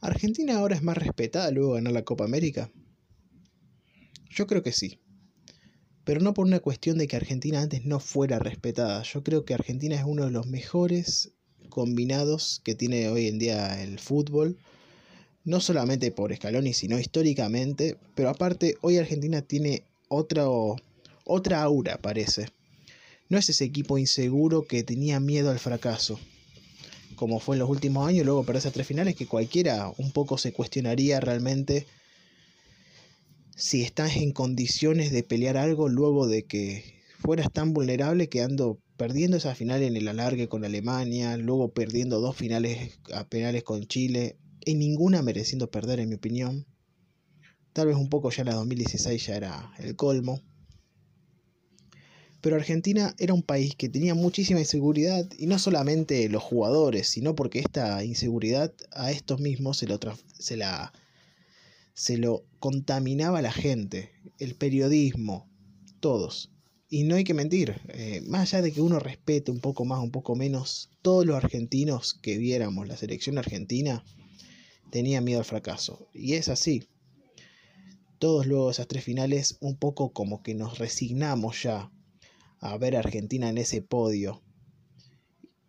¿Argentina ahora es más respetada luego de ganar la Copa América? Yo creo que sí. Pero no por una cuestión de que Argentina antes no fuera respetada. Yo creo que Argentina es uno de los mejores combinados que tiene hoy en día el fútbol. No solamente por Scaloni, sino históricamente. Pero aparte, hoy Argentina tiene otra, otra aura, parece. No es ese equipo inseguro que tenía miedo al fracaso como fue en los últimos años, luego para esas tres finales, que cualquiera un poco se cuestionaría realmente si estás en condiciones de pelear algo luego de que fueras tan vulnerable quedando perdiendo esa final en el alargue con Alemania, luego perdiendo dos finales a penales con Chile, y ninguna mereciendo perder en mi opinión. Tal vez un poco ya la 2016 ya era el colmo. Pero Argentina era un país que tenía muchísima inseguridad y no solamente los jugadores, sino porque esta inseguridad a estos mismos se lo, se la, se lo contaminaba la gente, el periodismo, todos. Y no hay que mentir, eh, más allá de que uno respete un poco más, un poco menos, todos los argentinos que viéramos la selección argentina tenían miedo al fracaso. Y es así. Todos luego esas tres finales un poco como que nos resignamos ya a ver a Argentina en ese podio.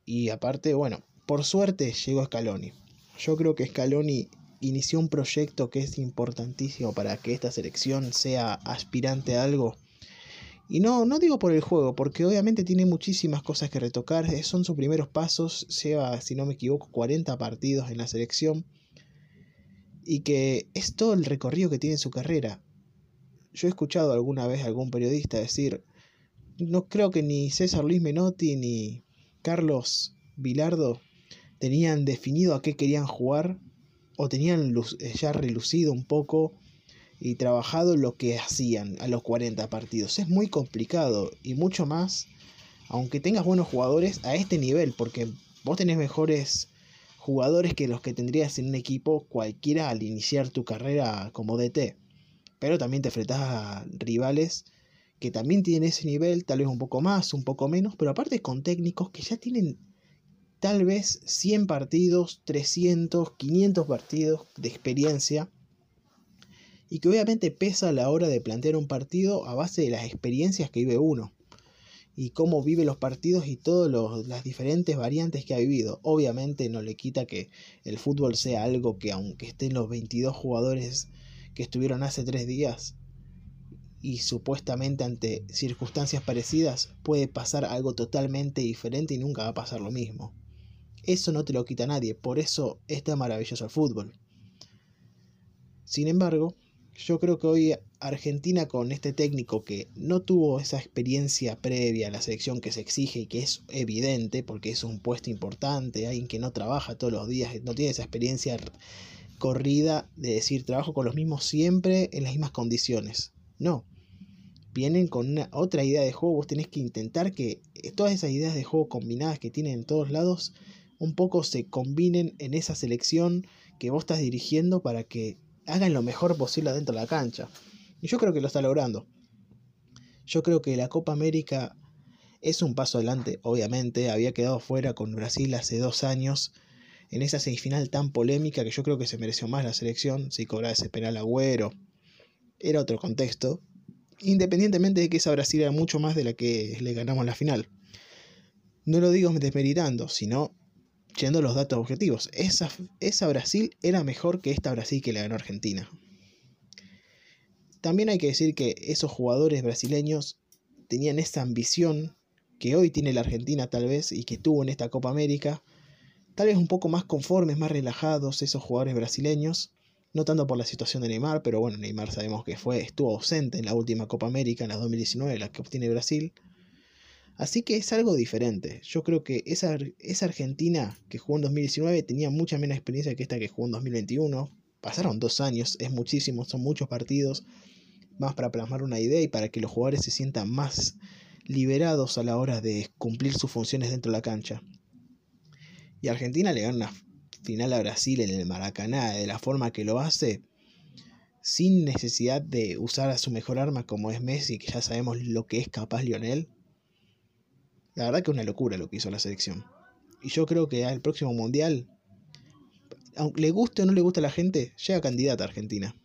Y aparte, bueno, por suerte llegó Scaloni. Yo creo que Scaloni inició un proyecto que es importantísimo para que esta selección sea aspirante a algo. Y no, no digo por el juego, porque obviamente tiene muchísimas cosas que retocar. Son sus primeros pasos. Lleva, si no me equivoco, 40 partidos en la selección. Y que es todo el recorrido que tiene su carrera. Yo he escuchado alguna vez a algún periodista decir, no creo que ni César Luis Menotti ni Carlos Vilardo tenían definido a qué querían jugar o tenían eh, ya relucido un poco y trabajado lo que hacían a los 40 partidos. Es muy complicado y mucho más, aunque tengas buenos jugadores a este nivel, porque vos tenés mejores jugadores que los que tendrías en un equipo cualquiera al iniciar tu carrera como DT. Pero también te enfrentás a rivales que también tienen ese nivel, tal vez un poco más, un poco menos, pero aparte con técnicos que ya tienen tal vez 100 partidos, 300, 500 partidos de experiencia y que obviamente pesa a la hora de plantear un partido a base de las experiencias que vive uno y cómo vive los partidos y todas las diferentes variantes que ha vivido. Obviamente no le quita que el fútbol sea algo que aunque estén los 22 jugadores que estuvieron hace tres días, y supuestamente ante circunstancias parecidas puede pasar algo totalmente diferente y nunca va a pasar lo mismo. Eso no te lo quita nadie, por eso es tan maravilloso el fútbol. Sin embargo, yo creo que hoy Argentina con este técnico que no tuvo esa experiencia previa a la selección que se exige y que es evidente porque es un puesto importante, alguien que no trabaja todos los días, no tiene esa experiencia corrida de decir trabajo con los mismos siempre en las mismas condiciones. No. Vienen con una, otra idea de juego. Vos tenés que intentar que eh, todas esas ideas de juego combinadas que tienen en todos lados un poco se combinen en esa selección que vos estás dirigiendo para que hagan lo mejor posible dentro de la cancha. Y yo creo que lo está logrando. Yo creo que la Copa América es un paso adelante, obviamente. Había quedado fuera con Brasil hace dos años en esa semifinal tan polémica que yo creo que se mereció más la selección. Si cobraba ese penal agüero, era otro contexto, independientemente de que esa Brasil era mucho más de la que le ganamos la final. No lo digo desmeritando, sino yendo los datos objetivos. Esa, esa Brasil era mejor que esta Brasil que le ganó Argentina. También hay que decir que esos jugadores brasileños tenían esa ambición que hoy tiene la Argentina tal vez y que tuvo en esta Copa América, tal vez un poco más conformes, más relajados esos jugadores brasileños, no tanto por la situación de Neymar, pero bueno, Neymar sabemos que fue, estuvo ausente en la última Copa América, en la 2019, la que obtiene Brasil. Así que es algo diferente. Yo creo que esa, esa Argentina que jugó en 2019 tenía mucha menos experiencia que esta que jugó en 2021. Pasaron dos años, es muchísimo, son muchos partidos, más para plasmar una idea y para que los jugadores se sientan más liberados a la hora de cumplir sus funciones dentro de la cancha. Y Argentina le gana final a Brasil en el Maracaná de la forma que lo hace, sin necesidad de usar a su mejor arma como es Messi, que ya sabemos lo que es capaz Lionel, la verdad que es una locura lo que hizo la selección. Y yo creo que al próximo mundial, aunque le guste o no le guste a la gente, llega candidata a Argentina.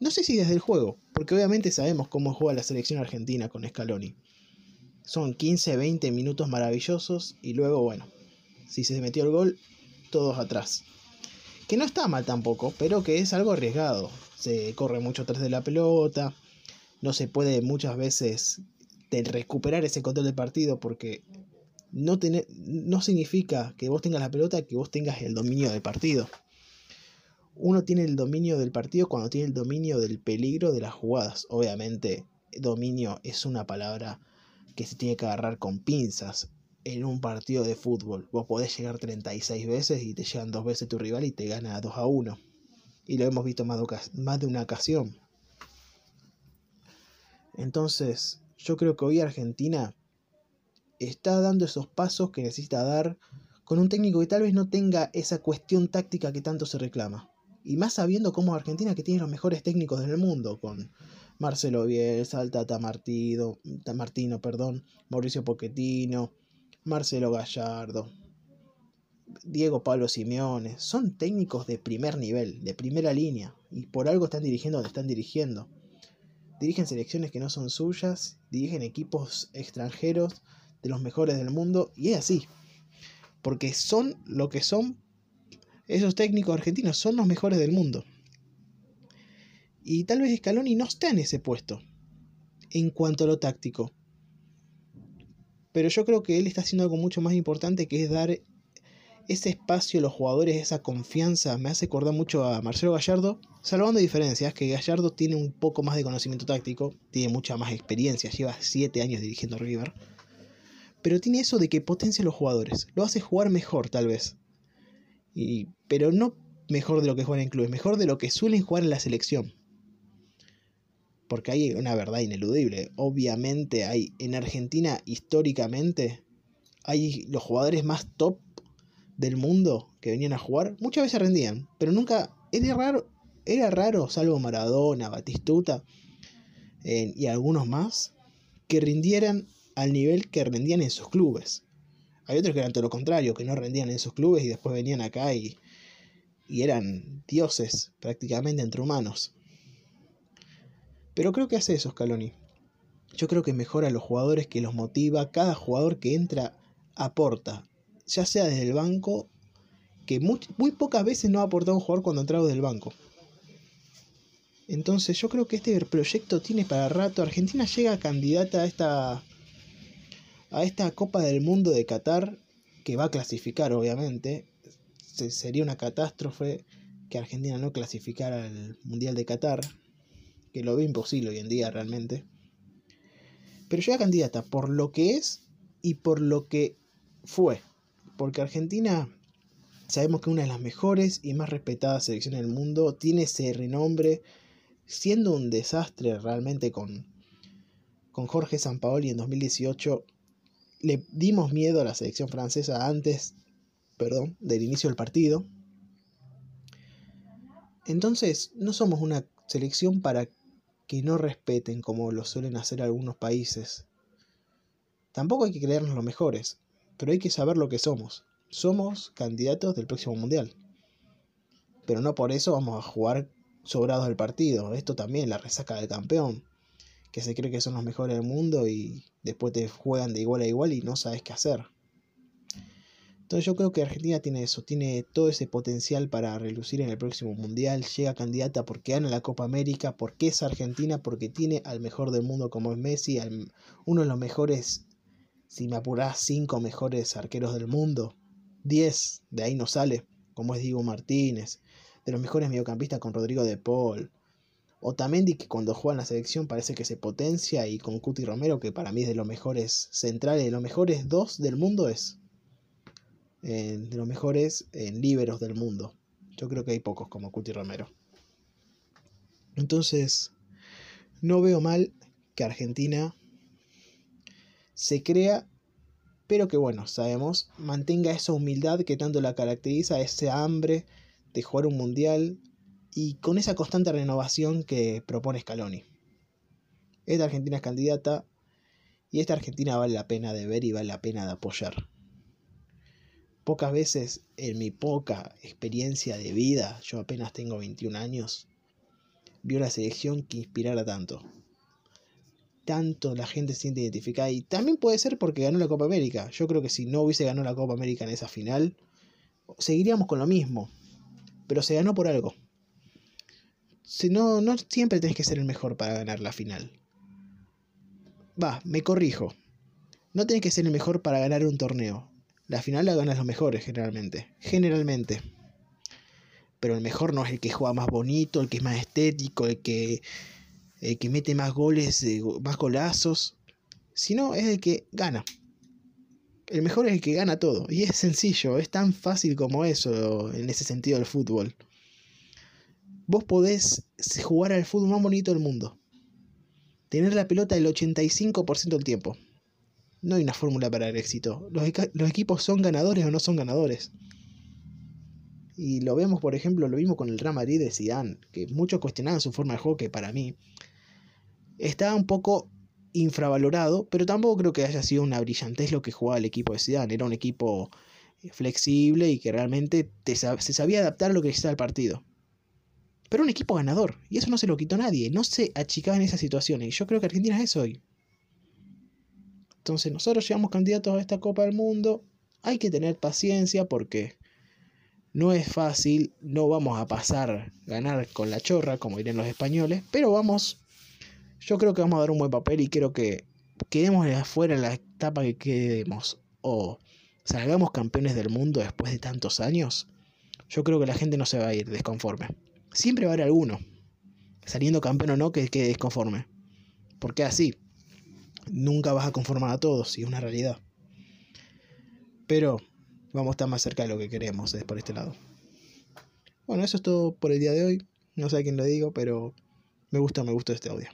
No sé si desde el juego, porque obviamente sabemos cómo juega la selección argentina con Scaloni. Son 15, 20 minutos maravillosos y luego, bueno, si se metió el gol, todos atrás. Que no está mal tampoco, pero que es algo arriesgado. Se corre mucho atrás de la pelota, no se puede muchas veces recuperar ese control del partido porque no, no significa que vos tengas la pelota que vos tengas el dominio del partido. Uno tiene el dominio del partido cuando tiene el dominio del peligro de las jugadas. Obviamente, dominio es una palabra que se tiene que agarrar con pinzas en un partido de fútbol. Vos podés llegar 36 veces y te llegan dos veces tu rival y te gana 2 a 1. Y lo hemos visto más de una ocasión. Entonces, yo creo que hoy Argentina está dando esos pasos que necesita dar con un técnico que tal vez no tenga esa cuestión táctica que tanto se reclama. Y más sabiendo cómo Argentina que tiene los mejores técnicos del mundo, con Marcelo Bielsa, Tata Martino, Martino, perdón, Mauricio Pochettino, Marcelo Gallardo, Diego Pablo Simeone, son técnicos de primer nivel, de primera línea, y por algo están dirigiendo donde están dirigiendo. Dirigen selecciones que no son suyas, dirigen equipos extranjeros de los mejores del mundo, y es así. Porque son lo que son esos técnicos argentinos, son los mejores del mundo. Y tal vez Scaloni no está en ese puesto en cuanto a lo táctico. Pero yo creo que él está haciendo algo mucho más importante que es dar ese espacio a los jugadores, esa confianza. Me hace acordar mucho a Marcelo Gallardo, salvando diferencias, que Gallardo tiene un poco más de conocimiento táctico, tiene mucha más experiencia, lleva 7 años dirigiendo River. Pero tiene eso de que potencia a los jugadores, lo hace jugar mejor tal vez. Y, pero no mejor de lo que juegan en clubes, mejor de lo que suelen jugar en la selección. Porque hay una verdad ineludible. Obviamente hay en Argentina históricamente hay los jugadores más top del mundo que venían a jugar, muchas veces rendían, pero nunca era raro, era raro, salvo Maradona, Batistuta y algunos más, que rindieran al nivel que rendían en sus clubes. Hay otros que eran todo lo contrario, que no rendían en sus clubes y después venían acá y, y eran dioses prácticamente entre humanos. Pero creo que hace eso Scaloni. Yo creo que mejora a los jugadores, que los motiva. Cada jugador que entra aporta ya sea desde el banco, que muy, pocas veces no ha aportado un jugador cuando ha entrado del banco. Entonces yo creo que este proyecto tiene para rato. Argentina llega candidata a esta, a esta Copa del Mundo de Qatar, que va a clasificar obviamente. sería una catástrofe que Argentina no clasificara al Mundial de Qatar, que lo ve imposible hoy en día realmente. Pero llega candidata por lo que es y por lo que fue porque Argentina sabemos que una de las mejores y más respetadas selecciones del mundo tiene ese renombre, siendo un desastre realmente con, con Jorge Sampaoli en 2018. Le dimos miedo a la selección francesa antes, perdón, del inicio del partido. Entonces, no somos una selección para que no respeten como lo suelen hacer algunos países. Tampoco hay que creernos los mejores pero hay que saber lo que somos. Somos candidatos del próximo mundial. Pero no por eso vamos a jugar sobrados del partido. Esto también, la resaca del campeón. Que se cree que son los mejores del mundo y después te juegan de igual a igual y no sabes qué hacer. Entonces yo creo que Argentina tiene eso, tiene todo ese potencial para relucir en el próximo mundial. Llega candidata porque gana la Copa América, porque es Argentina, porque tiene al mejor del mundo como es Messi, uno de los mejores si me apurás, cinco mejores arqueros del mundo, 10, de ahí no sale, como es Diego Martínez, de los mejores mediocampistas con Rodrigo de Paul, Otamendi que cuando juega en la selección parece que se potencia y con Cuti Romero que para mí es de los mejores centrales, de los mejores dos del mundo es, eh, de los mejores en líberos del mundo. Yo creo que hay pocos como Cuti Romero. Entonces, no veo mal que Argentina se crea, pero que bueno, sabemos, mantenga esa humildad que tanto la caracteriza, ese hambre de jugar un mundial y con esa constante renovación que propone Scaloni. Esta Argentina es candidata y esta Argentina vale la pena de ver y vale la pena de apoyar. Pocas veces en mi poca experiencia de vida, yo apenas tengo 21 años, vi una selección que inspirara tanto. Tanto la gente se siente identificada. Y también puede ser porque ganó la Copa América. Yo creo que si no hubiese ganado la Copa América en esa final, seguiríamos con lo mismo. Pero se ganó por algo. Si no, no siempre tenés que ser el mejor para ganar la final. Va, me corrijo. No tenés que ser el mejor para ganar un torneo. La final la ganan los mejores generalmente. Generalmente. Pero el mejor no es el que juega más bonito, el que es más estético, el que, el que mete más goles, eh, más golazos. Sino es el que gana. El mejor es el que gana todo. Y es sencillo, es tan fácil como eso en ese sentido del fútbol vos podés jugar al fútbol más bonito del mundo. Tener la pelota el 85% del tiempo. No hay una fórmula para el éxito. Los, equipos son ganadores o no son ganadores. Y lo vemos, por ejemplo, lo mismo con el Real Madrid de Zidane, que muchos cuestionaban su forma de juego, que para mí estaba un poco infravalorado, pero tampoco creo que haya sido una brillantez lo que jugaba el equipo de Zidane. Era un equipo flexible y que realmente se sabía adaptar a lo que necesitaba el partido. Pero un equipo ganador. Y eso no se lo quitó nadie. No se achicaba en esas situaciones. Yo creo que Argentina es eso hoy. Entonces nosotros llevamos candidatos a esta Copa del Mundo. Hay que tener paciencia porque no es fácil. No vamos a pasar ganar con la chorra, como dirían los españoles. Pero vamos. Yo creo que vamos a dar un buen papel y creo que quedemos afuera en la etapa que quedemos. O salgamos campeones del mundo después de tantos años. Yo creo que la gente no se va a ir desconforme siempre va a haber alguno, saliendo campeón o no, que quede desconforme. Porque así, nunca vas a conformar a todos, y es una realidad. Pero vamos a estar más cerca de lo que queremos, es por este lado. Bueno, eso es todo por el día de hoy. No sé a quién lo digo, pero me gusta, me gusta este audio.